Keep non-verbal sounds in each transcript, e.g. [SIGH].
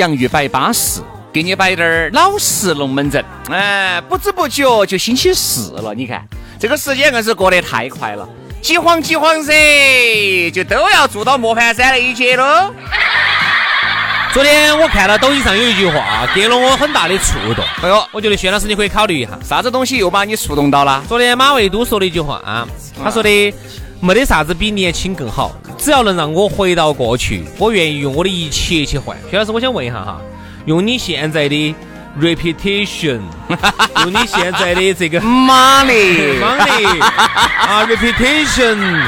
洋芋摆巴适，给你摆点儿老实龙门阵。哎，不知不觉就星期四了，你看这个时间硬是过得太快了，急慌急慌噻，就都要做到磨盘山那一节喽。[LAUGHS] 昨天我看到抖音上有一句话，给了我很大的触动。哎呦，我觉得薛老师你可以考虑一下，啥子东西又把你触动到了？昨天马未都说了一句话，啊他说的没得啥子比年轻更好，只要能让我回到过去，我愿意用我的一切去换。薛老师，我想问一下哈，用你现在的 reputation，[LAUGHS] 用你现在的这个 money money 啊 reputation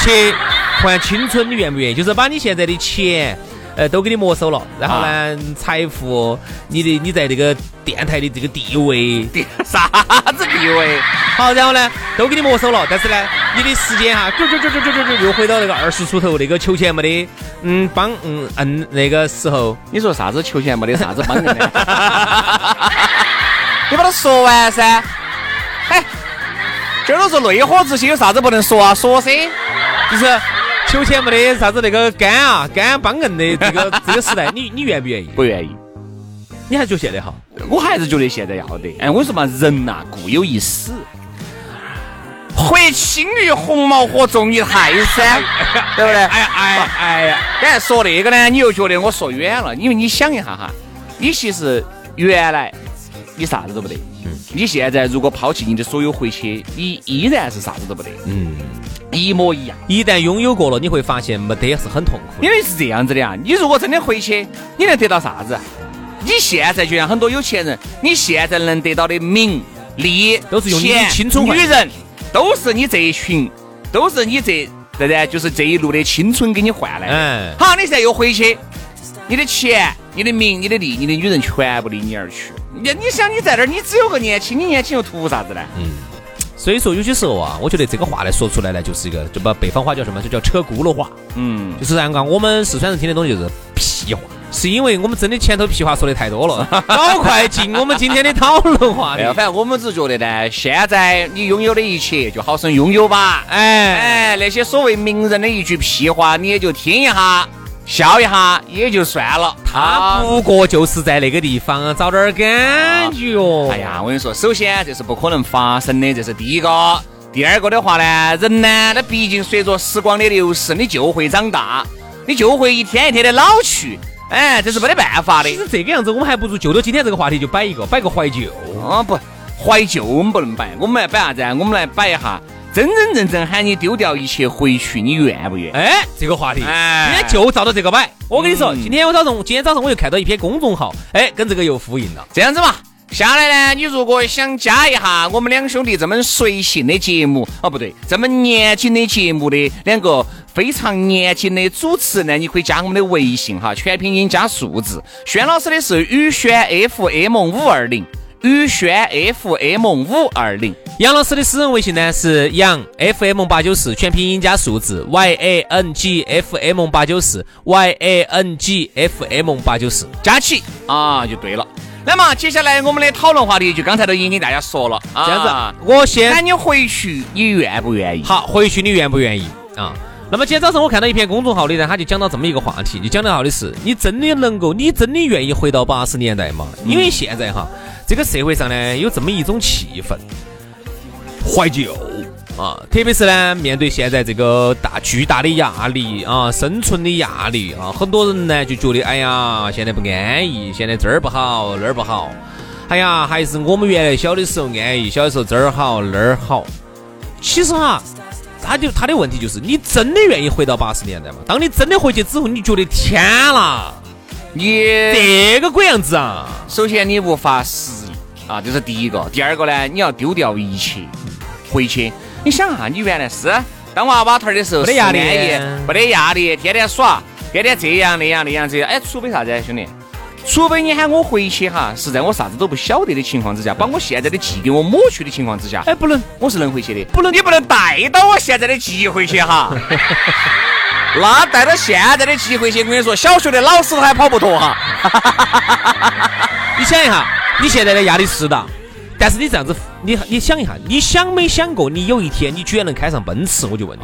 去换青春，你愿不愿意？就是把你现在的钱。呃，都给你没收了，然后呢，财富，你的你在这个电台的这个地位，啥子地位？好，然后呢，都给你没收了，但是呢，你的时间哈，就就就就就就又回到那个二十出头那个求钱没得，嗯，帮嗯嗯那个时候，你说啥子求钱没得啥子帮人的？[LAUGHS] 你把它说完噻。哎，今儿都是内火之心有啥子不能说啊？说噻，就是。求钱没得啥子那个干啊干帮硬的这个 [LAUGHS] 这个时代，你你愿不愿意？不愿意。你还觉得现在好？我还是觉得现在要得。哎，我说嘛，人呐固有一死，会轻于鸿毛和重于泰山，对不对？哎呀哎呀哎呀！刚才说那个呢，你又觉得我说远了，因为你想一下哈，你其实原来你啥子都不得，嗯，你现在如果抛弃你的所有回去，你依然是啥子都不得，嗯。一模一样。一旦拥有过了，你会发现没得是很痛苦。因为是这样子的啊，你如果真的回去，你能得到啥子？你现在就像很多有钱人，你现在能得到的名利都是用你的青春女人，都是你这一群，都是你这对不对？就是这一路的青春给你换来的。嗯。好，你现在又回去，你的钱、你的名、你的利、你的女人全部离你而去。你你想你在这儿，你只有个年轻，你年轻又图啥子呢？嗯。所以说，有些时候啊，我觉得这个话呢说出来呢，就是一个，就把北方话叫什么，就叫扯轱辘话。嗯，就是这样讲我们四川人听的东西就是屁话，是因为我们真的前头屁话说的太多了。[LAUGHS] 搞快进我们今天的讨论话题。反正我们只是觉得呢，现在你拥有的一切就好生拥有吧。哎哎，那些所谓名人的一句屁话，你也就听一下。笑一下也就算了，他不过就是在那个地方找点感觉。哎呀，我跟你说，首先这是不可能发生的，这是第一个。第二个的话呢，人呢，他毕竟随着时光的流逝，你就会长大，你就会一天一天的老去。哎，这是没得办法的。其实这个样子，我们还不如就着今天这个话题就摆一个，摆个怀旧。啊不，怀旧我们不能摆，我们来摆啥子？我们来摆一下。真真正正喊你丢掉一切回去，你愿不愿？哎，这个话题，今天就照着这个摆。我跟你说，今天我早上，今天早上我又看到一篇公众号，哎，跟这个又呼应了。这样子嘛，下来呢，你如果想加一下我们两兄弟这么随性的节目，哦不对，这么年轻的节目的两个非常年轻的主持人呢，你可以加我们的微信哈，全拼音加数字。轩老师的是宇轩 FM 五二零。宇轩 FM 五二零，杨老师的私人微信呢是杨 FM 八九四，全拼音加数字 Y A N G F M 八九四 Y A N G F M 八九四，加起啊就对了。那么接下来我们的讨论话题就刚才都已经给大家说了，这样子，我先喊你回去，你愿不愿意？好，回去你愿不愿意啊？那么今天早上我看到一篇公众号里呢，他就讲到这么一个话题，就讲到的是，你真的能够，你真的愿意回到八十年代吗？因为现在哈。这个社会上呢有这么一种气氛，怀旧啊，特别是呢面对现在这个大巨大的压力啊，生存的压力啊，很多人呢就觉得哎呀，现在不安逸，现在这儿不好那儿不好，哎呀，还是我们原来小的时候安逸，小的时候这儿好那儿好。其实哈，他就他的问题就是，你真的愿意回到八十年代吗？当你真的回去之后，你觉得天啦！你这个鬼样子啊！首先你无法适应啊，这是第一个。第二个呢，你要丢掉一切回去。你想啊，你原来是当娃娃头的时候，没得压力，没得压力，天天耍，天天这样那样那样子。哎，除非啥子，兄弟？除非你喊我回去哈，是在我啥子都不晓得的情况之下，把我现在的记忆给我抹去的情况之下，哎，不能，我是能回去的。不能，你不能带到我现在的记忆回去哈。[LAUGHS] 那带到现在的机会去，我跟你说，小学的老师都还跑不脱哈。[LAUGHS] 你想一下，你现在的压力是大，但是你这样子，你你想一下，你想没想过，你有一天你居然能开上奔驰？我就问你，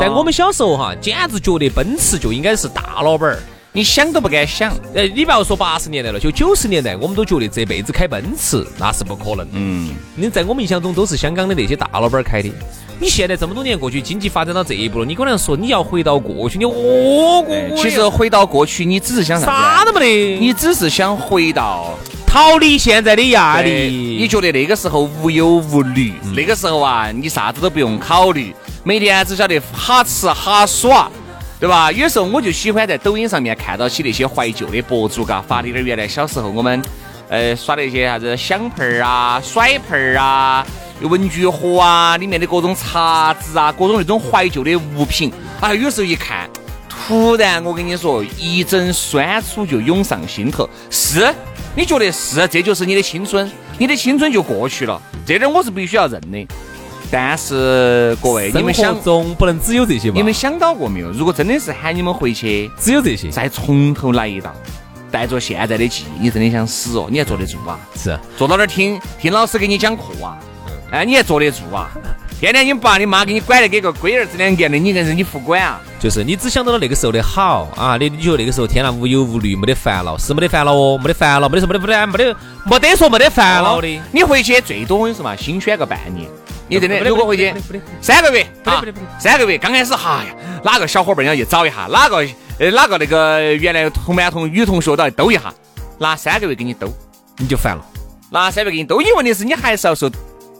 在我们小时候哈，简直觉得奔驰就应该是大老板儿，你想都不敢想。哎，你不要说八十年代了，就九十年代，我们都觉得这辈子开奔驰那是不可能。嗯，你在我们印象中都是香港的那些大老板开的。你现在这么多年过去，经济发展到这一步了，你可能说你要回到过去，你哦过。其实回到过去，你只是想啥？啥都没得，你只是想回到逃离现在的压力。你觉得那个时候无忧无虑，那个时候啊，你啥子都不用考虑，每天只晓得哈吃哈耍，对吧？有时候我就喜欢在抖音上面看到起那些怀旧的博主，嘎发的点原来小时候我们呃耍那些啥子响盆儿啊、甩盆儿啊。文具盒啊，里面的各种茶渍啊，各种那种怀旧的物品，啊，有时候一看，突然我跟你说，一阵酸楚就涌上心头。是，你觉得是，这就是你的青春，你的青春就过去了，这点我是必须要认的。但是各位，你们想中不能只有这些吧？你们想到过没有？如果真的是喊你们回去，只有这些，再从头来一道，带着现在的记忆，你真的想死哦？你还坐得住啊？是，坐到那儿听听老师给你讲课啊？哎，你还坐得住啊？天天你爸你妈给你管得跟个龟儿子两样的，你硬是你不管啊？就是你只想到了那个时候的好啊！你你觉得那个时候天呐无忧无虑，没得烦恼，是没得烦恼哦，没得烦恼，没得说没得没得没得没得说没得烦恼的。你回去最多我跟你说嘛，新选个半年。你真的如果回去三个月啊，三个月刚开始哈呀，哪个小伙伴要去找一下，哪个呃哪个那个原来同班同女同学都要兜一下，拿三个月给你兜，你就烦了。拿三个月给你兜，你问题是你还是要受。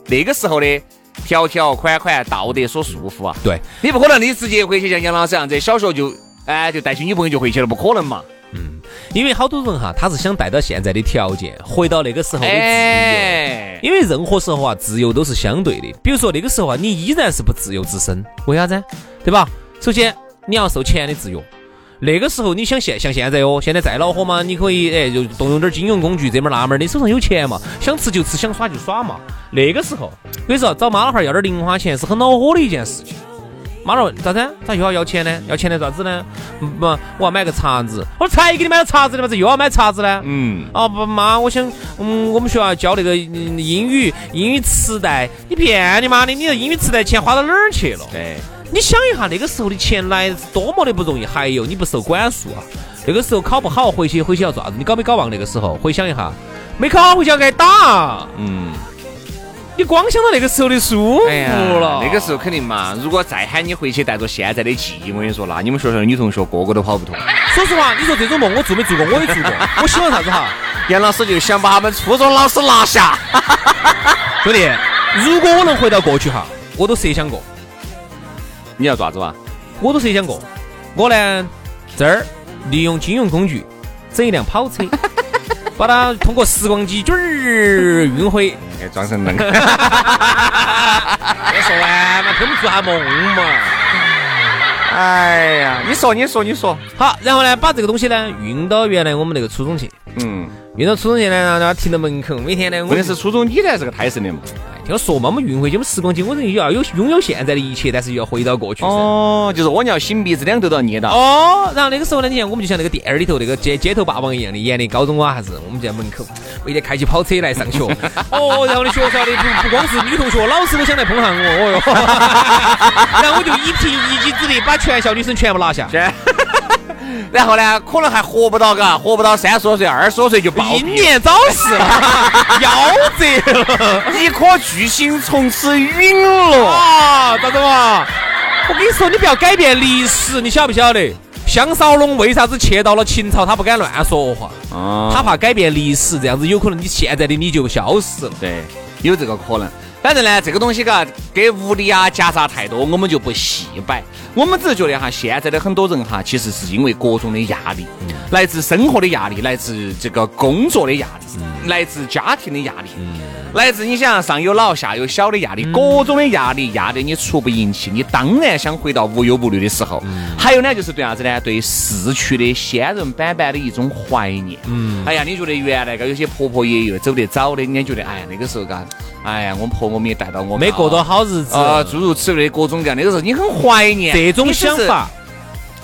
那个时候的条条款款道德所束缚啊，对你不可能你直接回去像杨老师这样子，小学就哎就带起女朋友就回去了，不可能嘛。嗯，因为好多人哈，他是想带到现在的条件，回到那个时候的自由。因为任何时候啊，自由都是相对的。比如说那个时候啊，你依然是不自由之身，为啥子？对吧？首先你要受钱的自由。那个时候你想现像现在哦，现在再恼火嘛，你可以哎就动用点金融工具这门那门，你手上有钱嘛，想吃就吃，想耍就耍嘛。那个时候，我跟你说，找妈老汉儿要点零花钱是很恼火的一件事情。妈老咋子？咋又要要钱呢？要钱来咋子呢？不，我要买个叉子。我才给你买了叉子的嘛，这又要买叉子呢？嗯。哦不，妈，我想，嗯，我们学校教那个英语，英语磁带。你骗你妈的！你这英语磁带钱花到哪儿去了？对。你想一下，那个时候的钱来是多么的不容易，还有你不受管束啊。那个时候考不好，回去回去要做啥子？你搞没搞忘那个时候？回想一下，没考好回去要挨打。嗯。你光想到那个时候的舒服了。那个时候肯定嘛。如果再喊你回去，带着现在的记忆，我跟你说，那你们学校的女同学个个都跑不脱。说实话，你说这种梦我做没做过？我也做过。我希望啥子哈？[LAUGHS] 杨老师就想把他们初中老师拿下。兄弟，如果我能回到过去哈，我都设想过。你要咋子嘛？我都设想过，我呢这儿利用金融工具整一辆跑车，[LAUGHS] 把它通过时光机卷儿运回，装成能。[LAUGHS] 别说完嘛，给我们做下梦嘛。哎呀，你说你说你说，好，然后呢，把这个东西呢运到原来我们那个初中去。嗯。运到初中去呢，让他停到门口，每天呢，问题是初中你才是个胎神的嘛。听我说嘛，我们运回去，我们时光机，我人又要有拥有现在的一切，但是又要回到过去。哦，就是我要擤鼻子，两头都要捏到。哦，然后那个时候呢，你看我们就像那个电影里头那个街街头霸王一样的，演的高中啊还是我们在门口，每天开起跑车来上学。[LAUGHS] 哦，然后呢，学校的不不光是女同学，老师都想来碰下我。哦哟，[LAUGHS] 然后我就一凭一己之力把全校女生全部拿下。[LAUGHS] 然后呢，可能还活不到，嘎，活不到三十多岁、二十多岁就暴英年早逝了，[LAUGHS] 夭折了一颗巨星从此陨落。啊！咋子嘛？我跟你说，你不要改变历史，你晓不晓得？项少龙为啥子去到了秦朝，他不敢乱说话，啊他怕改变历史，这样子有可能你现在的你就消失了。对，有这个可能。反正呢，这个东西嘎，给物理啊夹杂太多，我们就不细摆。我们只是觉得哈，现在的很多人哈，其实是因为各种的压力，来自生活的压力，来自这个工作的压力，来自家庭的压力，来自你想上有老下有小的压力，各种的压力压得你出不赢气，你当然想回到无忧无虑的时候。还有呢，就是对啥子呢？对逝去的仙人板板的一种怀念。嗯，哎呀，你觉得原来个有些婆婆爷爷走得早的，你觉得哎呀那个时候嘎，哎呀我婆我们也带到我们没过多好日子，啊，诸如此类的各种各样，那个时候你很怀念这种想法，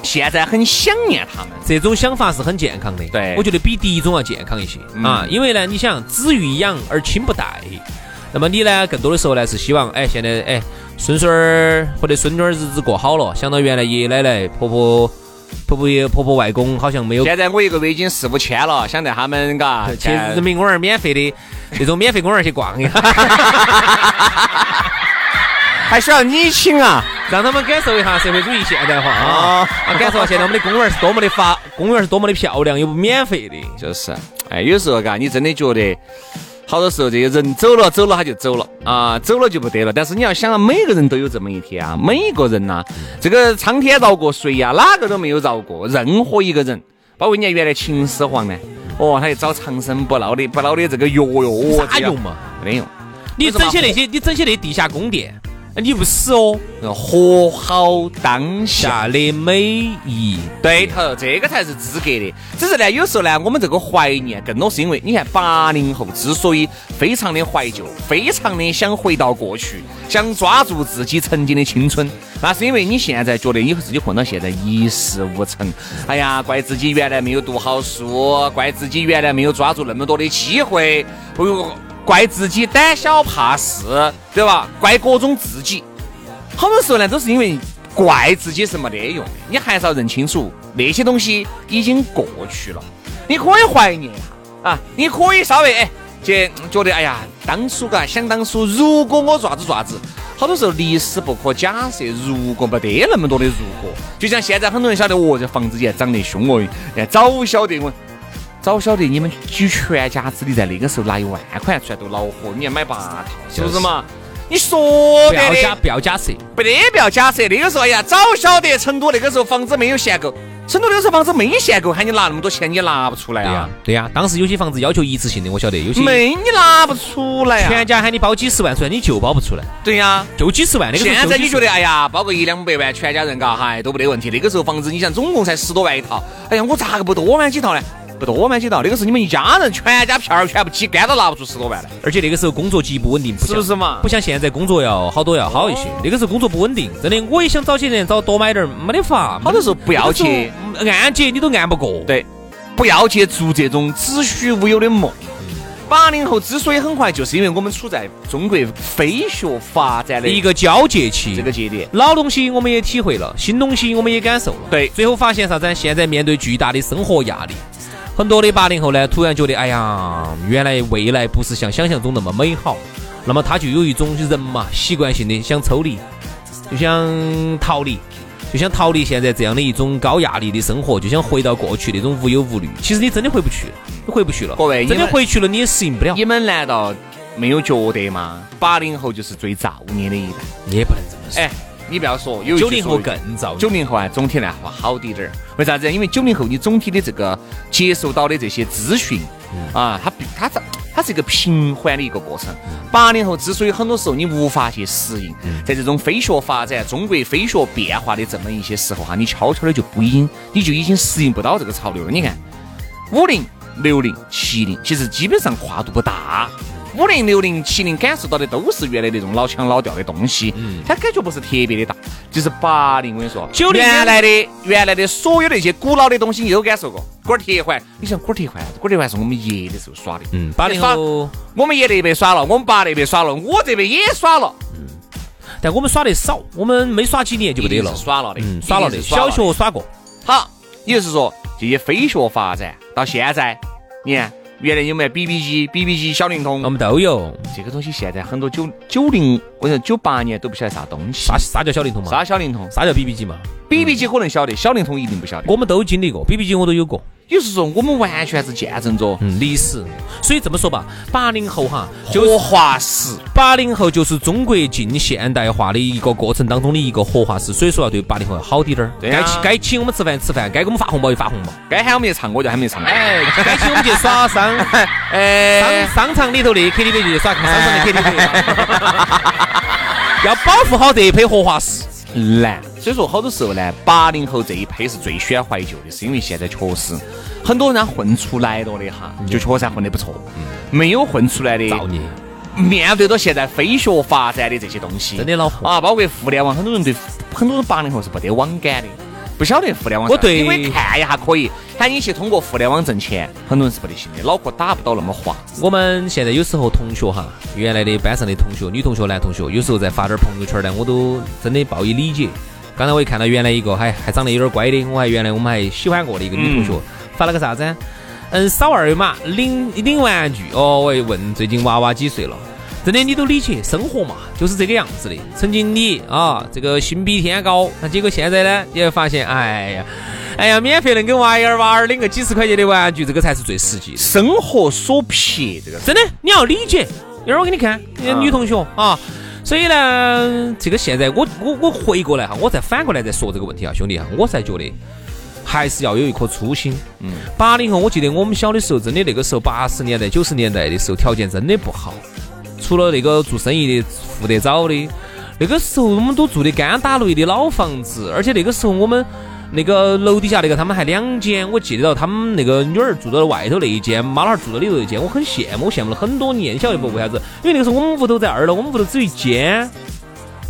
现在很想念他们。这种想法是很健康的。对。我觉得比第一种要健康一些、嗯。啊，因为呢，你想子欲养而亲不待，那么你呢，更多的时候呢是希望，哎，现在哎，孙孙儿或者孙女儿日子过好了，想到原来爷爷奶奶、婆婆、婆婆爷、婆婆外公好像没有现在我一个月已经四五千了，想带他们嘎去人民公园免费的那种免费公园去逛一下，[LAUGHS] 还需要你请啊？让他们感受一下社会主义现代化啊哦，啊，感受下现在我们的公园是多么的发，[LAUGHS] 公园是多么的漂亮，又不免费的。就是，哎，有时候嘎，你真的觉得。好多时候，这些人走了，走了他就走了啊，走了就不得了。但是你要想啊，每个人都有这么一天啊，每一个人呐、这个苍天饶过谁呀、哪个都没有饶过任何一个人。包括人家原来秦始皇呢，哦，他就找长生不老的不老的这个药哟，哦啥用嘛？没得用。你整些那些，你整些那地下宫殿，你不死哦。活好当下，下的每一对头，这个才是资格的。只是呢，有时候呢，我们这个怀念更多是因为，你看八零后之所以非常的怀旧，非常的想回到过去，想抓住自己曾经的青春，那是因为你现在觉得你自己混到现在一事无成。哎呀，怪自己原来没有读好书，怪自己原来没有抓住那么多的机会，哎呦，怪自己胆小怕事，对吧？怪各种自己。好多时候呢，都是因为怪自己是没得用的，你还是要认清楚那些东西已经过去了。你可以怀念一下啊，你可以稍微哎，去觉得哎呀，当初嘎想当初，如果我爪子爪子，好多时候历史不可假设，如果没得那么多的如果，就像现在很多人晓得哦，这房子也涨得凶哦，哎，早晓得我。早晓得你们举全家之力在那个时候拿一万块出来都恼火，你要买八套，是不是嘛？你说的不要假，不要假设。不得不要假设，那个时候哎呀，早晓得成都那个时候房子没有限购，成都那个时候房子没限购，喊你拿那么多钱，你也拿不出来对呀啊，，对呀，当时有些房子要求一次性的，我晓得，有些没你拿不出来全啊，家喊你包几十万出来，你就包不出来，对呀。就几十万。那个现在你觉得哎呀，包个一两百万，全家人嘎，嗨都没得问题。那个时候房子，你想总共才十多万一套，哎呀，我咋个不多买几套呢？不多买几道，那个时候你们一家人全家票儿全部挤干都拿不出十多万来，而且那个时候工作极不稳定，不是不是嘛不？像现在工作要好多要好一些。那个时候工作不稳定，真的，我也想找些人找多买点儿，没得法。好多时候不要去按揭你都按不过。对，不要去做这种子虚乌有的梦。八零后之所以很快，就是因为我们处在中国飞速发展的一个交界期，这个节点。老东西我们也体会了，新东西我们也感受了。对最后发现啥子？现在面对巨大的生活压力，很多的八零后呢，突然觉得，哎呀，原来未来不是像想象中那么美好。那么他就有一种人嘛，习惯性的想抽离，就想逃离，就想逃离现在这样的一种高压力的生活，就想回到过去那种无忧无虑。其实你真的回不去了，你回不去了。各位真的回去了，你也适应不了。你们难道没有觉得吗？八零后就是最造孽的一代。你也不能这么说。哎，你不要说，有九零后更造九零后啊，总体来说好滴点儿。为啥子？因为九零后你总体的这个接受到的这些资讯啊，它它它它是一个平缓的一个过程。八零后之所以很多时候你无法去适应，在这种飞速发展、中国飞速变化的这么一些时候哈，你悄悄的就不已经你就已经适应不到这个潮流了。你看，五零、六零、七零，其实基本上跨度不大。五零、六零、七零感受到的都是原来那种老腔老调的东西，它感觉不是特别的大。就是八零，我跟你说，九零原来的原来的所有那些古老的东西你都感受过。滚儿铁环，你像滚儿铁环，滚儿铁环是我们爷的时候耍的，嗯，八零后。我们爷那边耍了，我们爸那边耍了，我这边也耍了，但我们耍的少，我们没耍几年就不得了。耍了的，嗯，耍了的，小学耍过，好，也就是说，这些飞速发展到现在，你看。原来有没有 BB 机、BB 机、小灵通？我们都有这个东西。现在很多九九零，我说九八年都不晓得啥东西。啥啥叫小灵通嘛？啥小灵通？啥叫 BB 机嘛？BB 机可能晓得，小灵通一定不晓得。我们都经历过，BB 机我都有过。也就是说，我们完全是见证着历史。所以这么说吧，八零后哈，活化石。八零后就是中国近现代化的一个过程当中的一个活化石。所以说要对八零后要好滴点儿。该请该请我们吃饭吃饭，该给我们发红包就发红包，该喊我们去唱歌就喊我们去唱歌。哎，该请我们去耍商，[LAUGHS] 哎，商商场里头的 KTV 就去耍商场的 KTV。[LAUGHS] 要保护好这一批活化石。难，所以说好多时候呢，八零后这一批是最喜欢怀旧的，是因为现在确实很多人混出来了的哈，就确实混得不错。没有混出来的，造孽。面对着现在飞学发展的这些东西，真的恼火啊！包括互联网，很多人对很多人八零后是不得网感的。不晓得互联网，我对，你可以看一下，可以喊你去通过互联网挣钱，很多人是不得行的，脑壳打不到那么滑。我们现在有时候同学哈，原来的班上的同学，女同学、男同学，有时候在发点朋友圈呢，我都真的报以理解。刚才我一看到原来一个还还长得有点乖的，我还原来我们还喜欢过的一个女同学，发了个啥子？嗯，扫二维码领领玩具。哦，我一问最近娃娃几岁了？真的，你都理解生活嘛，就是这个样子的。曾经你啊，这个心比天高，那结果现在呢，你会发现，哎呀，哎呀，免费能给娃儿娃儿领个几十块钱的玩具，这个才是最实际。生活所迫，这个真的你要理解。一会儿我给你看，女同学啊，所以呢，这个现在我我我回过来哈，我再反过来再说这个问题啊，兄弟哈，我才觉得还是要有一颗初心。嗯，八零后，我记得我们小的时候，真的那个时候八十年代、九十年代的时候，条件真的不好。除了那个做生意的富得早的，那个时候我们都住的干打雷的老房子，而且那个时候我们那个楼底下那个他们还两间，我记得到他们那个女儿住到外头那一间，妈老汉儿住到里头一间，我很羡慕，我羡慕了很多年。晓得不？为啥子？因为那个时候我们屋头在二楼，我们屋头只有一间。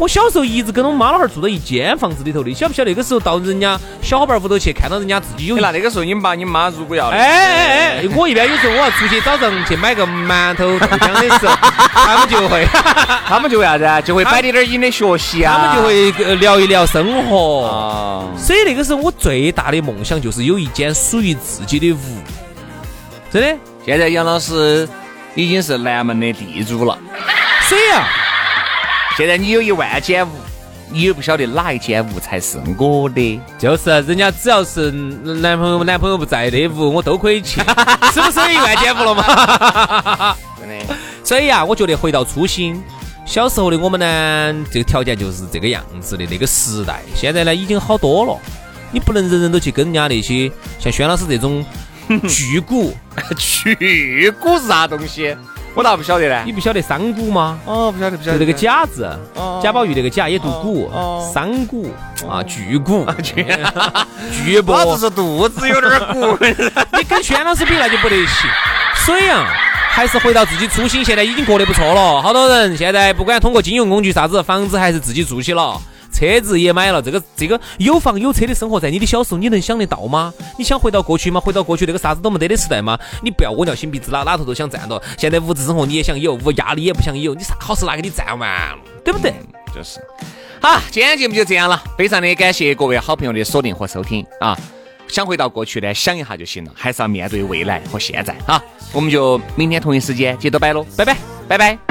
我小时候一直跟我妈老汉儿住到一间房子里头的，晓不晓得？那个时候到人家小伙伴屋头去，看到人家自己有。那那个时候你爸你妈如果要……哎哎哎！我一般有时候我要出去早上去买个馒头豆浆的时候，他们就会，[LAUGHS] 他们就会啥子？就会摆点点你的学习啊。他们就会聊一聊生活。啊。所以那个时候我最大的梦想就是有一间属于自己的屋。真的。现在杨老师已经是南门的地主了。所以啊。[LAUGHS] 现在你有一万间屋，你又不晓得哪一间屋才是我的。就是人家只要是男朋友男朋友不在的屋，我都可以去，[LAUGHS] 是不是有一万间屋了嘛？真的。所以啊，我觉得回到初心，小时候的我们呢，这个条件就是这个样子的那个时代。现在呢，已经好多了。你不能人人都去跟人家那些像轩老师这种 [LAUGHS] 巨股，巨股是啥东西？我咋不晓得呢？你不晓得商贾吗？哦，不晓得，不晓得。就那个贾字，贾宝玉那个贾也读古，商贾啊，巨古，巨博。我只 [LAUGHS] 是肚子有点鼓。[LAUGHS] 你跟轩老师比那就不得行。所以啊，还是回到自己初心，现在已经过得不错了。好多人现在不管通过金融工具啥子，房子还是自己住起了。车子也买了，这个这个有房有车的生活，在你的小时候你能想得到吗？你想回到过去吗？回到过去那个啥子都没得的时代吗？你不要窝尿心鼻子，哪哪头都想占到。现在物质生活你也想有，无压力也不想有，你啥好事拿给你占完，对不对？就是。好，今天节目就这样了，非常的感谢各位好朋友的锁定和收听啊！想回到过去呢，想一下就行了，还是要面对未来和现在啊！我们就明天同一时间接着摆喽，拜拜，拜拜。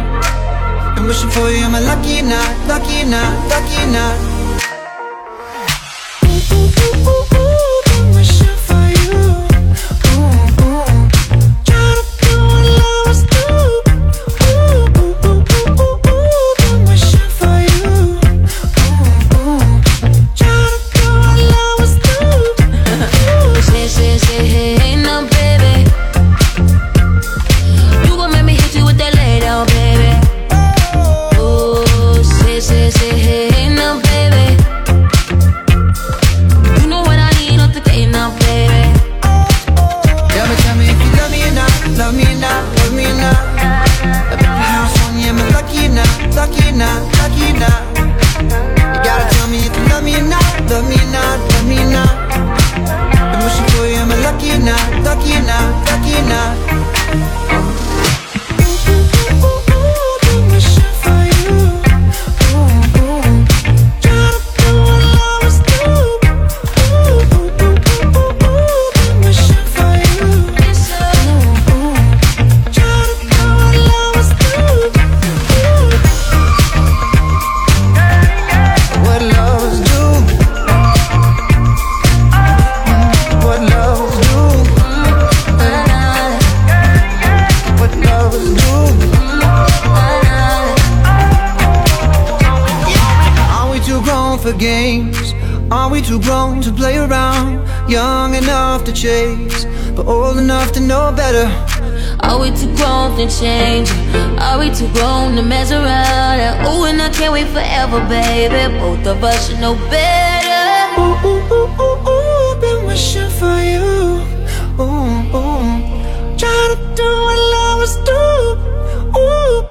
I'm wishing for you, am lucky not, lucky not, lucky not cliches, but old enough to know better. Are we too grown to change? Are we too grown to mess around? And ooh, and I can't wait forever, baby. Both of us should know better. Ooh, ooh, ooh, ooh, ooh, been wishing for you. Ooh, ooh, try to do what lovers do. Ooh.